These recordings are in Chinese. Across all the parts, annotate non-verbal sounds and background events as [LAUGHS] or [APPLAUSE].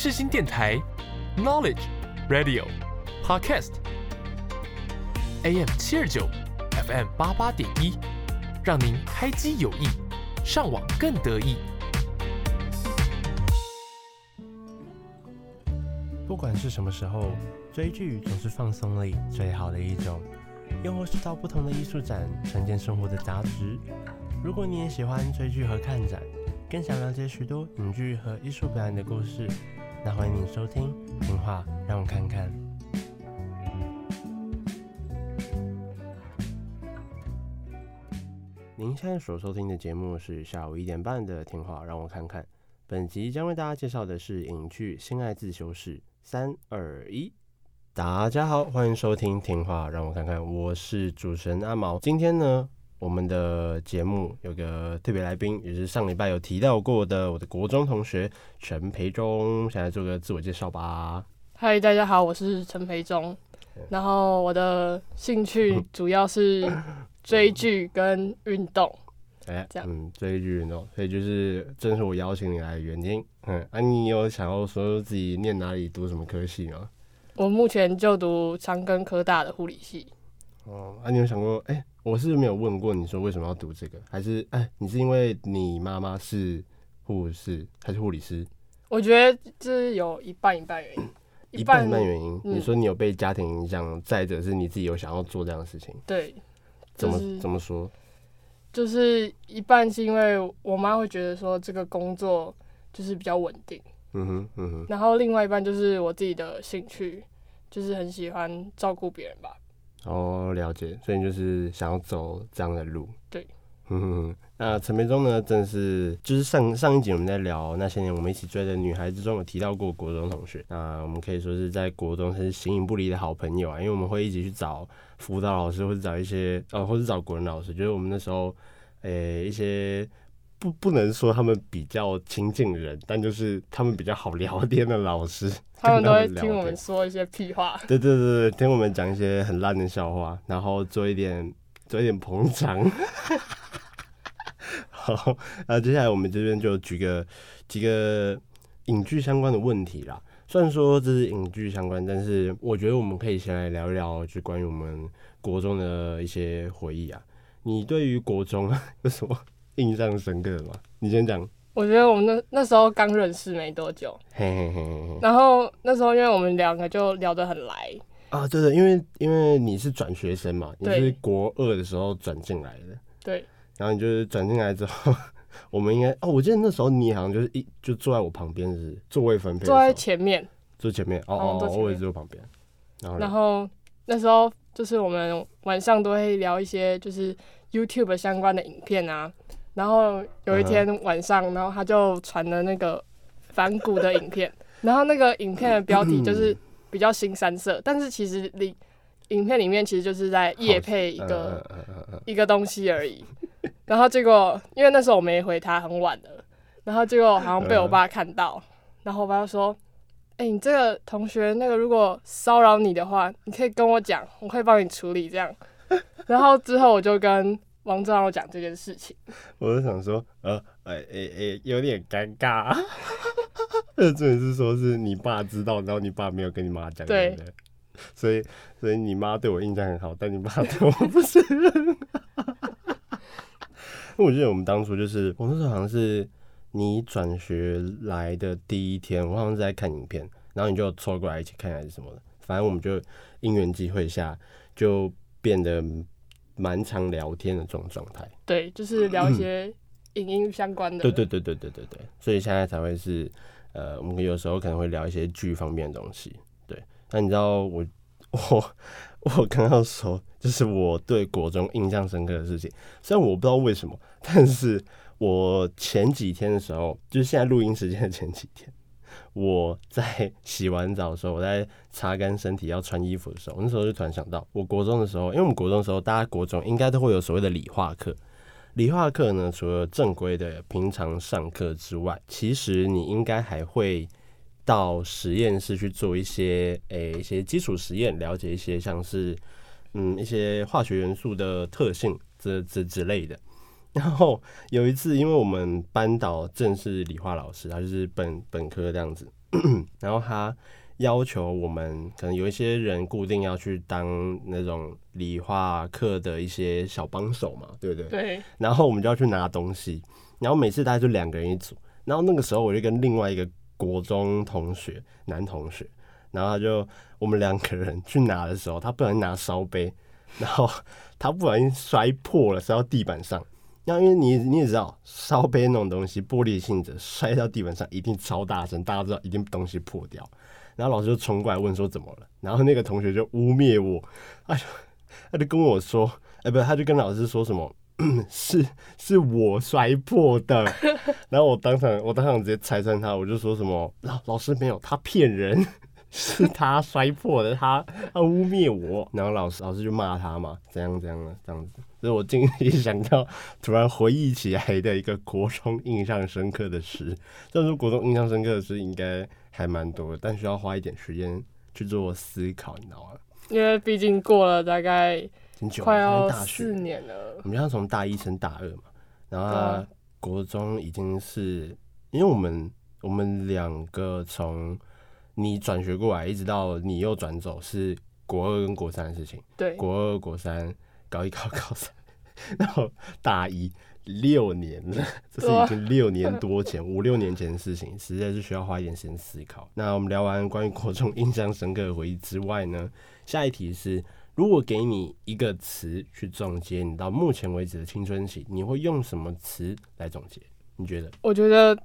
世新电台，Knowledge Radio Podcast，AM 七二九，FM 八八点一，让您开机有益，上网更得意。不管是什么时候，追剧总是放松里最好的一种，又或是到不同的艺术展，沉淀生活的杂质。如果你也喜欢追剧和看展，更想了解许多影剧和艺术表演的故事，那欢迎你收听《听话让我看看》。您现在所收听的节目是下午一点半的《听话让我看看》，本集将为大家介绍的是影剧《性爱自修室》。三二一，大家好，欢迎收听《听话让我看看》，我是主持人阿毛。今天呢，我们的节目有个特别来宾，也是上礼拜有提到过的我的国中同学陈培忠，先来做个自我介绍吧。嗨，大家好，我是陈培忠，然后我的兴趣主要是追剧跟运动。哎，这样，嗯，追剧运动，所以就是正是我邀请你来的原因。嗯，啊，你有想要说自己念哪里、读什么科系吗？我目前就读长庚科大的护理系。哦，啊，你有想过？哎、欸，我是没有问过你说为什么要读这个，还是哎、欸，你是因为你妈妈是护士还是护理师？我觉得这有一半一半原因，一半一半原因。你说你有被家庭影响，嗯、再者是你自己有想要做这样的事情。对，怎么怎么说？就是一半是因为我妈会觉得说这个工作就是比较稳定，嗯哼嗯哼，然后另外一半就是我自己的兴趣，就是很喜欢照顾别人吧。哦，了解，所以你就是想要走这样的路。对，嗯。那陈培忠呢，正是就是上上一集我们在聊那些年我们一起追的女孩子中有提到过国中同学，那我们可以说是在国中是形影不离的好朋友啊，因为我们会一起去找辅导老师，或者找一些呃，或者找国文老师，就是我们那时候。诶、欸，一些不不能说他们比较亲近人，但就是他们比较好聊天的老师，[LAUGHS] 他们都会听我们说一些屁话。对对对对，听我们讲一些很烂的笑话，然后做一点做一点捧场。[LAUGHS] 好，那接下来我们这边就举个几个影剧相关的问题啦。虽然说这是影剧相关，但是我觉得我们可以先来聊一聊，就关于我们国中的一些回忆啊。你对于国中有什么印象深刻的吗？你先讲。我觉得我们那那时候刚认识没多久，嘿嘿嘿嘿。然后那时候因为我们两个就聊得很来啊，对对，因为因为你是转学生嘛，你是国二的时候转进来的，对。然后你就是转进来之后，[LAUGHS] 我们应该哦，我记得那时候你好像就是一就坐在我旁边，是座位分配，坐在前面，坐前面哦哦，我也坐旁边。然后然后那时候就是我们晚上都会聊一些就是。YouTube 相关的影片啊，然后有一天晚上，然后他就传了那个 [LAUGHS] 反骨的影片，然后那个影片的标题就是比较新三色，但是其实里影片里面其实就是在夜配一个一个东西而已，然后结果因为那时候我没回他，很晚了，然后结果好像被我爸看到，然后我爸就说：“哎，你这个同学那个如果骚扰你的话，你可以跟我讲，我可以帮你处理这样。”然后之后我就跟王正浩讲这件事情，[LAUGHS] 我就想说，呃，哎哎哎，有点尴尬。这真的是说是你爸知道，然后你爸没有跟你妈讲，对的。所以，所以你妈对我印象很好，但你爸 [LAUGHS] 对我不是很好。因 [LAUGHS] 为我记得我们当初就是，我那时候好像是你转学来的第一天，我好像是在看影片，然后你就凑过来一起看还是什么的，反正我们就因缘际会下就。变得蛮常聊天的这种状态，对，就是聊一些影音相关的、嗯。对对对对对对对，所以现在才会是呃，我们有时候可能会聊一些剧方面的东西。对，那你知道我我我刚刚说，就是我对国中印象深刻的事情，虽然我不知道为什么，但是我前几天的时候，就是现在录音时间的前几天。我在洗完澡的时候，我在擦干身体要穿衣服的时候，那时候就突然想到，我国中的时候，因为我们国中的时候，大家国中应该都会有所谓的理化课。理化课呢，除了正规的平常上课之外，其实你应该还会到实验室去做一些诶、一些基础实验，了解一些像是嗯一些化学元素的特性这这之类的。然后有一次，因为我们班导正是理化老师，他就是本本科这样子。[CLEARS THROAT] 然后他要求我们可能有一些人固定要去当那种理化课的一些小帮手嘛，对不对？对。然后我们就要去拿东西，然后每次大概就两个人一组。然后那个时候我就跟另外一个国中同学，男同学，然后他就我们两个人去拿的时候，他不小心拿烧杯，然后他不小心摔破了，摔到地板上。那因为你你也知道，烧杯那种东西，玻璃性质，摔到地板上一定超大声，大家知道一定东西破掉。然后老师就冲过来问说怎么了，然后那个同学就污蔑我，他就他就跟我说，哎、欸，不是，他就跟老师说什么，是是我摔破的。[LAUGHS] 然后我当场我当场直接拆穿他，我就说什么老老师没有，他骗人。是他摔破的，他他污蔑我，然后老师老师就骂他嘛，怎样怎样的这样子，所以我今天想到突然回忆起来的一个国中印象深刻的事，但是国中印象深刻的事应该还蛮多的，但需要花一点时间去做思考，你知道吗？因为毕竟过了大概快要四年了，我们要从大一升大二嘛，然后他国中已经是，因为我们我们两个从。你转学过来，一直到你又转走，是国二跟国三的事情。对，国二、国三、高一、高高三，然后大一六年了，这是已经六年多前、五六年前的事情，实在是需要花一点时间思考。那我们聊完关于国中印象深刻的回忆之外呢，下一题是：如果给你一个词去总结你到目前为止的青春期，你会用什么词来总结？你觉得？我觉得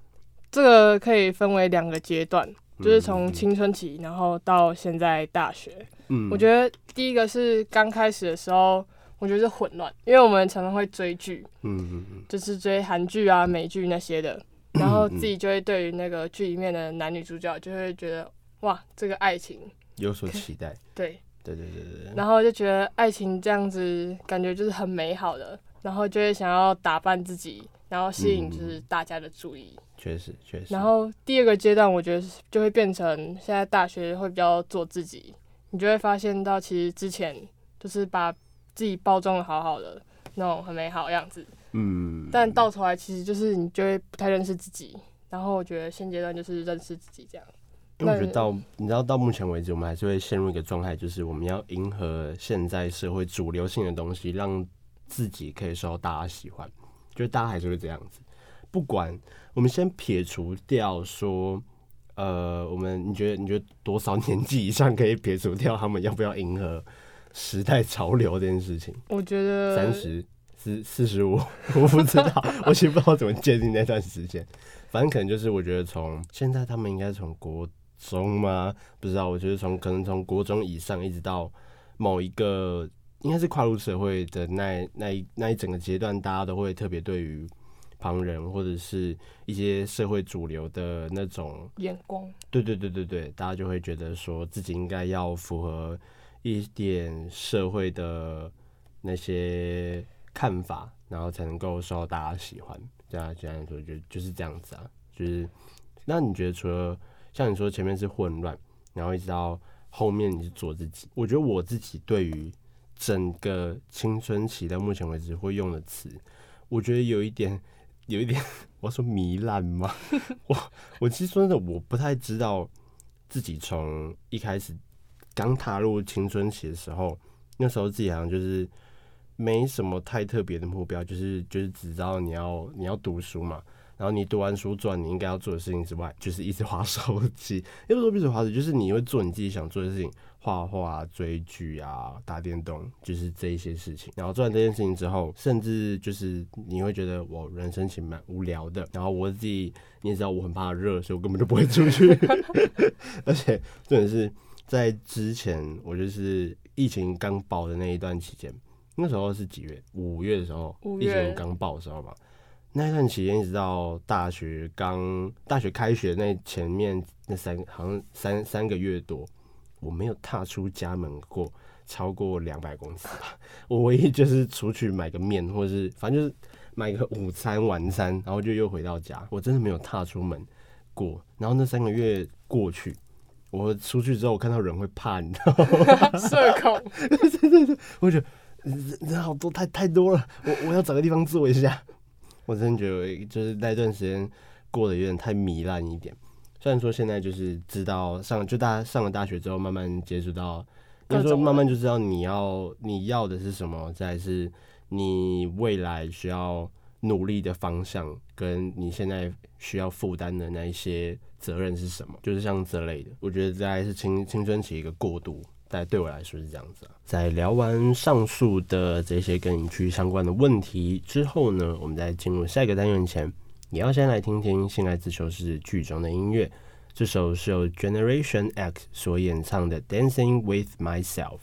这个可以分为两个阶段。就是从青春期，然后到现在大学，嗯，我觉得第一个是刚开始的时候，我觉得是混乱，因为我们常常会追剧，嗯嗯嗯，就是追韩剧啊、美剧那些的，[CLEARS THROAT] 然后自己就会对于那个剧里面的男女主角就会觉得哇，这个爱情有所期待，[LAUGHS] 对，对对对对，然后就觉得爱情这样子感觉就是很美好的，然后就会想要打扮自己，然后吸引就是大家的注意。确实，确实。然后第二个阶段，我觉得就会变成现在大学会比较做自己，你就会发现到其实之前就是把自己包装的好好的那种很美好的样子，嗯。但到头来其实就是你就会不太认识自己。然后我觉得现阶段就是认识自己这样。因为我觉得到你知道到目前为止，我们还是会陷入一个状态，就是我们要迎合现在社会主流性的东西，让自己可以受到大家喜欢。就是大家还是会这样子。不管我们先撇除掉说，呃，我们你觉得你觉得多少年纪以上可以撇除掉他们要不要迎合时代潮流这件事情？我觉得三十四四十五，[LAUGHS] 我不知道，我其实不知道怎么界定那段时间。反正可能就是我觉得从现在他们应该从国中吗？不知道，我觉得从可能从国中以上一直到某一个应该是跨入社会的那那一那一整个阶段，大家都会特别对于。旁人或者是一些社会主流的那种眼光，对对对对对，大家就会觉得说自己应该要符合一点社会的那些看法，然后才能够受到大家喜欢。这样这样说就就是这样子啊，就是那你觉得除了像你说前面是混乱，然后一直到后面你是做自己，我觉得我自己对于整个青春期到目前为止会用的词，我觉得有一点。有一点，[LAUGHS] 我说糜烂吗？[LAUGHS] 我我其实说真的，我不太知道自己从一开始刚踏入青春期的时候，那时候自己好像就是没什么太特别的目标，就是就是只知道你要你要读书嘛。然后你读完书，做完你应该要做的事情之外，就是一直 [LAUGHS] 划手机。也不说一直划手机，就是你会做你自己想做的事情，画画、追剧啊、打电动，就是这一些事情。然后做完这件事情之后，甚至就是你会觉得我人生其实蛮无聊的。然后我自己你也知道我很怕热，所以我根本就不会出去。[LAUGHS] 而且重点是在之前，我就是疫情刚爆的那一段期间，那时候是几月？五月的时候，疫情刚爆的时候吧。那段期间一直到大学刚大学开学那前面那三好像三三个月多，我没有踏出家门过超过两百公尺吧。[LAUGHS] 我唯一就是出去买个面，或者是反正就是买个午餐晚餐，然后就又回到家。我真的没有踏出门过。然后那三个月过去，我出去之后我看到人会怕，你知道吗？[LAUGHS] 社恐。对对对，我觉得人人好多，太太多了。我我要找个地方坐一下。我真的觉得，就是那段时间过得有点太糜烂一点，虽然说现在就是知道上就大家上了大学之后，慢慢接触到，应该说慢慢就知道你要你要的是什么，再是你未来需要努力的方向，跟你现在需要负担的那一些责任是什么，就是像这类的。我觉得大概是青青春期一个过渡，在对我来说是这样子啊。在聊完上述的这些跟影剧相关的问题之后呢，我们在进入下一个单元前。你要先来听听《性爱自修室》剧中的音乐，这首是由 Generation X 所演唱的《Dancing with Myself》。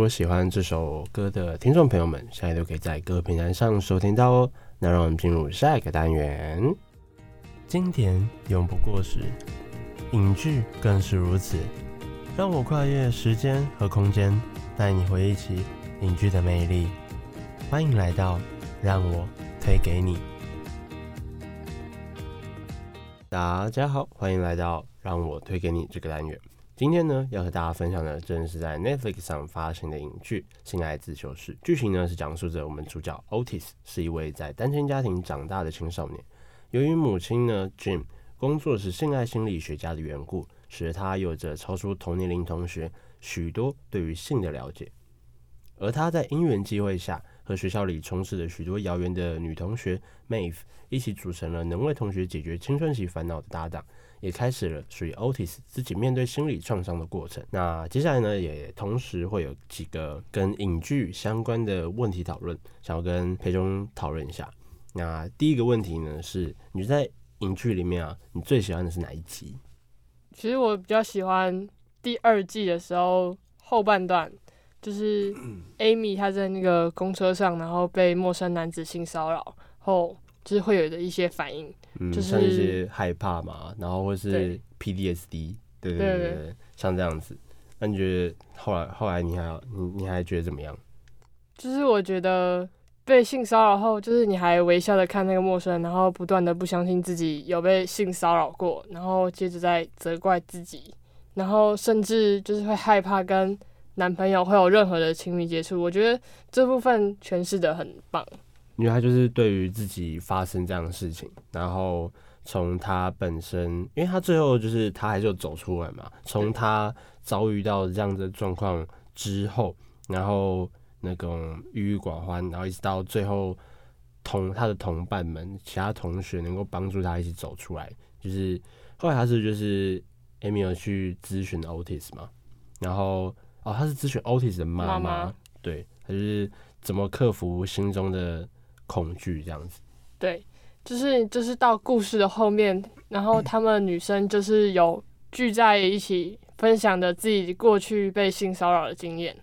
如果喜欢这首歌的听众朋友们，现在都可以在各个平台上收听到哦。那让我们进入下一个单元，经典永不过时，影剧更是如此。让我跨越时间和空间，带你回忆起影剧的魅力。欢迎来到让我推给你。大家好，欢迎来到让我推给你这个单元。今天呢，要和大家分享的正是在 Netflix 上发行的影剧《性爱自修室》。剧情呢是讲述着我们主角 Otis 是一位在单亲家庭长大的青少年。由于母亲呢 Jim 工作是性爱心理学家的缘故，使得他有着超出同年龄同学许多对于性的了解。而他在因缘际会下，和学校里充斥着许多谣言的女同学 Maeve 一起组成了能为同学解决青春期烦恼的搭档，也开始了属于 Otis 自己面对心理创伤的过程。那接下来呢，也同时会有几个跟影剧相关的问题讨论，想要跟裴中讨论一下。那第一个问题呢，是你在影剧里面啊，你最喜欢的是哪一集？其实我比较喜欢第二季的时候后半段。就是 [CLEARS THROAT] Amy 她在那个公车上，然后被陌生男子性骚扰后，就是会有的一些反应，嗯、就是像一些害怕嘛，然后或是 PDSD，对对对，像这样子。那你觉得后来后来你还你你还觉得怎么样？就是我觉得被性骚扰后，就是你还微笑的看那个陌生人，然后不断的不相信自己有被性骚扰过，然后接着再责怪自己，然后甚至就是会害怕跟。男朋友会有任何的亲密接触，我觉得这部分诠释的很棒。因为他就是对于自己发生这样的事情，然后从他本身，因为他最后就是他还是有走出来嘛。从他遭遇到这样的状况之后，然后那种郁郁寡欢，然后一直到最后同他的同伴们、其他同学能够帮助他一起走出来，就是后来他是就是 Amy 去咨询 Otis 嘛，然后。哦，他是咨询 Otis 的妈妈，妈妈对，他就是怎么克服心中的恐惧这样子。对，就是就是到故事的后面，然后他们女生就是有聚在一起，分享的自己过去被性骚扰的经验，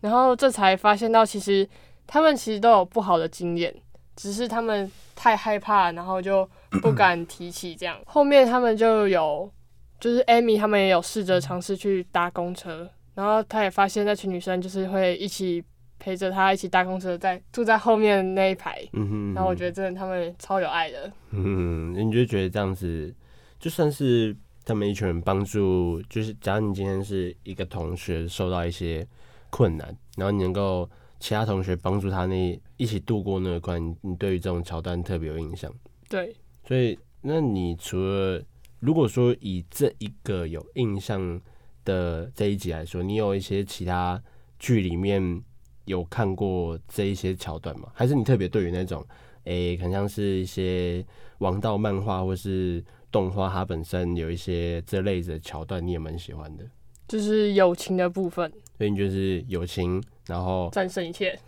然后这才发现到其实他们其实都有不好的经验，只是他们太害怕，然后就不 [CLEARS THROAT] 敢提起这样。后面他们就有，就是艾米他们也有试着尝试去搭公车。然后他也发现那群女生就是会一起陪着他一起搭公车，在坐在后面那一排。嗯哼，嗯哼。然后我觉得真的他们超有爱的。嗯，你就觉得这样子，就算是他们一群人帮助，就是假如你今天是一个同学受到一些困难，然后你能够其他同学帮助他那一起度过那个关，你对于这种桥段特别有印象。对。所以，那你除了如果说以这一个有印象的这一集来说，你有一些其他剧里面有看过这一些桥段吗？还是你特别对于那种，诶、欸，可能像是一些王道漫画或是动画，它本身有一些这类的桥段，你也蛮喜欢的？就是友情的部分，所以你就是友情，然后战胜一切。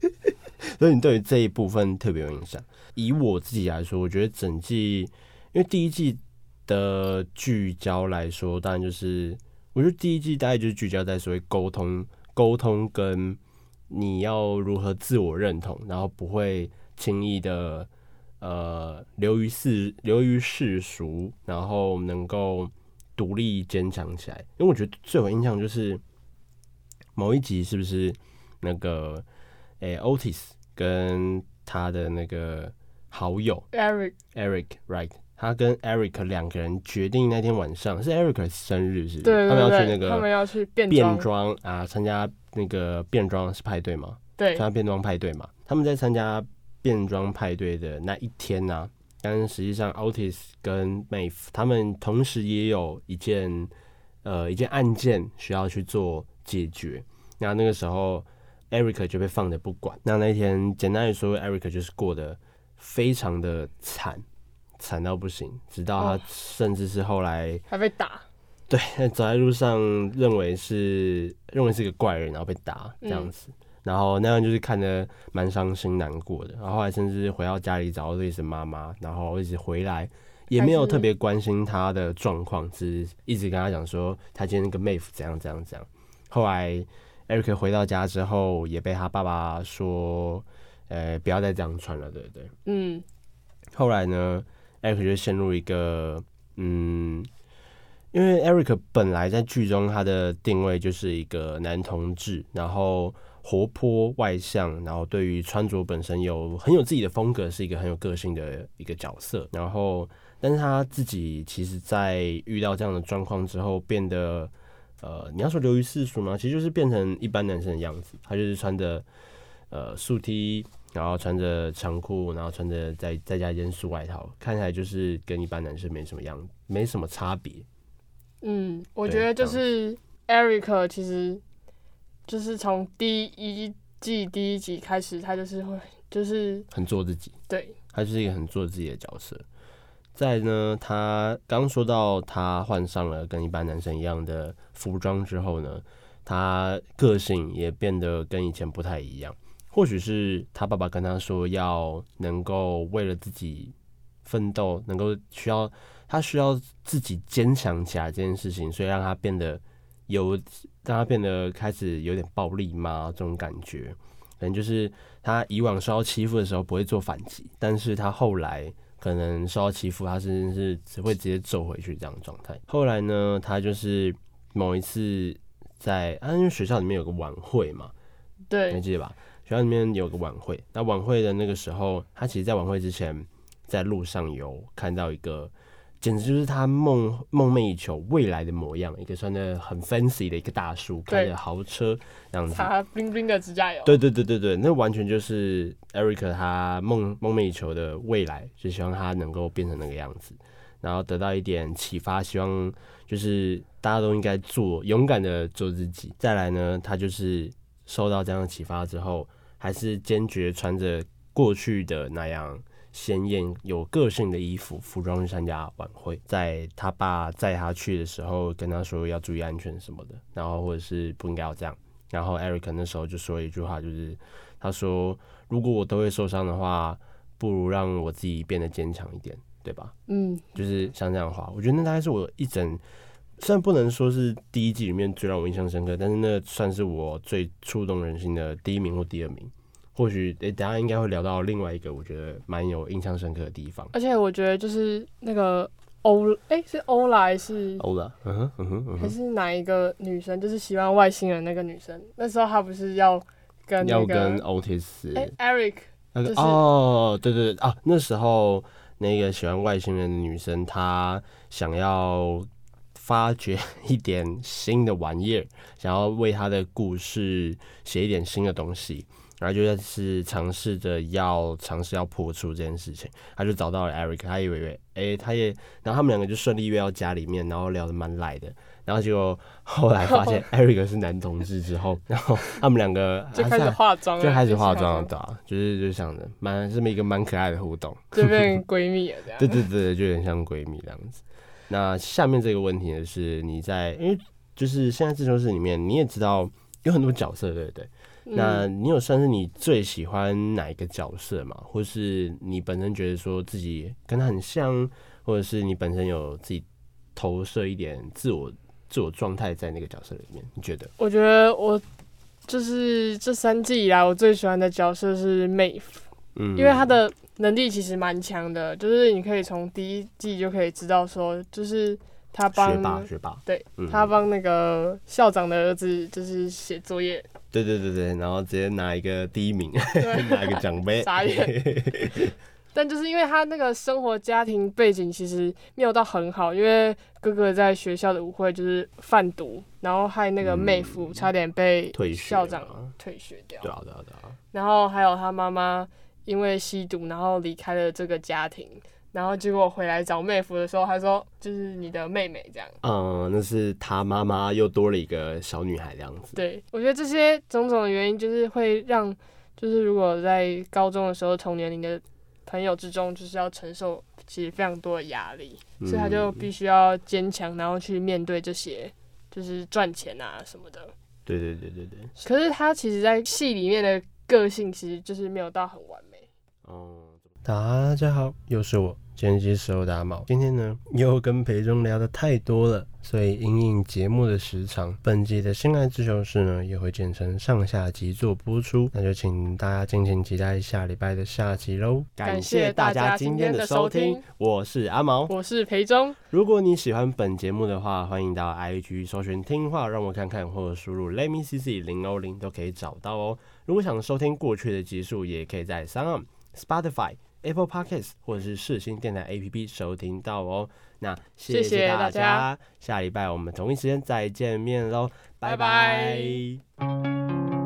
[LAUGHS] 所以你对于这一部分特别有印象。以我自己来说，我觉得整季，因为第一季的聚焦来说，当然就是。我觉得第一季大概就是聚焦在所谓沟通、沟通跟你要如何自我认同，然后不会轻易的呃流于世流于世俗，然后能够独立坚强起来。因为我觉得最有印象就是某一集是不是那个诶、欸、Otis 跟他的那个好友 Eric Eric Right。他跟 Eric 两个人决定那天晚上是 Eric 生日，是不是？对，对，对，他们要去那个他们要去变变装啊，参加那个变装是派对吗？对，参加变装派对嘛。他们在参加变装派对的那一天呢、啊，但实际上 Otis 跟 Maeve 他们同时也有一件呃一件案件需要去做解决。那那个时候 Eric 就被放着不管。那那一天简单来说，Eric 就是过得非常的惨。惨到不行，直到他甚至是后来还被打，对，走在路上认为是认为是个怪人，然后被打这样子，嗯、然后那样就是看得蛮伤心难过的。然后后来甚至回到家里找到自己的妈妈，然后一直回来也没有特别关心他的状况，只是一直跟他讲说他今天那个妹夫怎样怎样怎样。后来 Eric 回到家之后，也被他爸爸说，呃，不要再这样穿了，对不对？嗯。后来呢？Eric 就陷入一个，嗯，因为 Eric 本来在剧中他的定位就是一个男同志，然后活泼外向，然后对于穿着本身有很有自己的风格，是一个很有个性的一个角色。然后，但是他自己其实，在遇到这样的状况之后，变得，呃，你要说流于世俗吗？其实就是变成一般男生的样子，他就是穿着，呃，素 T。然后穿着长裤，然后穿着再再加一件素外套，看起来就是跟一般男生没什么样，没什么差别。嗯，我觉得就是 Eric 其实就是从第一季第一集开始，他就是会就是很做自己，对，他就是一个很做自己的角色。再呢，他刚说到他换上了跟一般男生一样的服装之后呢，他个性也变得跟以前不太一样。或许是他爸爸跟他说要能够为了自己奋斗，能够需要。他需要自己坚强起来这件事情，所以让他变得有，让他变得开始有点暴力嘛，这种感觉，可能就是他以往受到欺负的时候不会做反击，但是他后来可能受到欺负，他甚至是只会直接揍回去这样的状态。后来呢，他就是某一次在啊，因为学校里面有个晚会嘛，对，你还记得吧？学校里面有个晚会，那晚会的那个时候，他其实在晚会之前，在路上有看到一个。简直就是他梦梦寐以求未来的模样，一个穿的很 fancy 的一个大叔，开着豪车这样子，擦 bling bling 的指甲油。对对对对对，那完全就是 Eric 他梦梦寐以求的未来，就希望他能够变成那个样子，然后得到一点启发，希望就是大家都应该做勇敢的做自己。再来呢，他就是受到这样的启发之后，还是坚决穿着过去的那样。鲜艳有个性的衣服服装去参加晚会，在他爸载他去的时候，跟他说要注意安全什么的，然后或者是不应该要这样。然后 Eric 那时候就说一句话，就是他说：“如果我都会受伤的话，不如让我自己变得坚强一点，对吧？”嗯，就是像这样的话，我觉得那大概是我一整，虽然不能说是第一季里面最让我印象深刻，但是那算是我最触动人心的第一名或第二名。或许诶，等下应该会聊到另外一个我觉得蛮有印象深刻的地方。而且我觉得就是那个欧，哎，是欧拉还是欧拉？嗯哼嗯哼，还是哪一个女生？就是喜欢外星人那个女生。那时候她不是要跟那个要跟 Otis？哎，Eric，那个、就是、哦，对对对啊，那时候那个喜欢外星人的女生，她想要发掘一点新的玩意儿，想要为他的故事写一点新的东西。然后就是尝试着要尝试要破除这件事情，他就找到了 Eric，他以为哎，他也，然后他们两个就顺利约到家里面，然后聊得蛮来的，然后结果后来发现 [LAUGHS] Eric 是男同志之后，[LAUGHS] 然后他们两个 [LAUGHS] 就开始化妆，就开始化妆了，对啊，就是就想着蛮这么一个蛮可爱的互动，就变闺蜜了这样，对对对，就有点像闺蜜这样子。那下面这个问题呢是你在，因为就是现在自修室里面你也知道有很多角色，对不对？那你有算是你最喜欢哪一个角色吗？或是你本身觉得说自己跟他很像，或者是你本身有自己投射一点自我自我状态在那个角色里面？你觉得？我觉得我就是这三季以来我最喜欢的角色是嗯，因为他的能力其实蛮强的，就是你可以从第一季就可以知道说，就是他帮学霸学霸，对，他帮那个校长的儿子就是写作业。对对对对，然后直接拿一个第一名，[LAUGHS] 拿一个奖杯。[LAUGHS] 傻眼。[LAUGHS] 但就是因为他那个生活家庭背景其实没有到很好，因为哥哥在学校的舞会就是贩毒，然后害那个妹夫差点被校长退学掉。对啊对啊对啊。然后还有他妈妈因为吸毒，然后离开了这个家庭。然后结果回来找妹夫的时候，他说就是你的妹妹这样。嗯，那是他妈妈又多了一个小女孩这样子。对，我觉得这些种种的原因，就是会让，就是如果在高中的时候同年龄的朋友之中，就是要承受其实非常多的压力，嗯、所以他就必须要坚强，然后去面对这些，就是赚钱啊什么的。对对对对对。可是他其实，在戏里面的个性，其实就是没有到很完美。大家好，又是我。剪辑师欧达茂，今天呢又跟培中聊得太多了，所以因应节目的时长，本集的性爱自修室呢也会剪成上下集做播出，那就请大家敬请期待下礼拜的下集喽。感谢大家今天的收听，我是阿毛，我是培中。如果你喜欢本节目的话，欢迎到 IG 搜寻听话让我看看，或者输入 Let me cc 零欧零都可以找到哦。如果想收听过去的集数，也可以在 SoundOn Spotify。Apple Podcasts 或者是世新电台 APP 收听到哦。那谢谢大家，下礼拜我们同一时间再见面喽，拜拜。拜拜。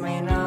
may not.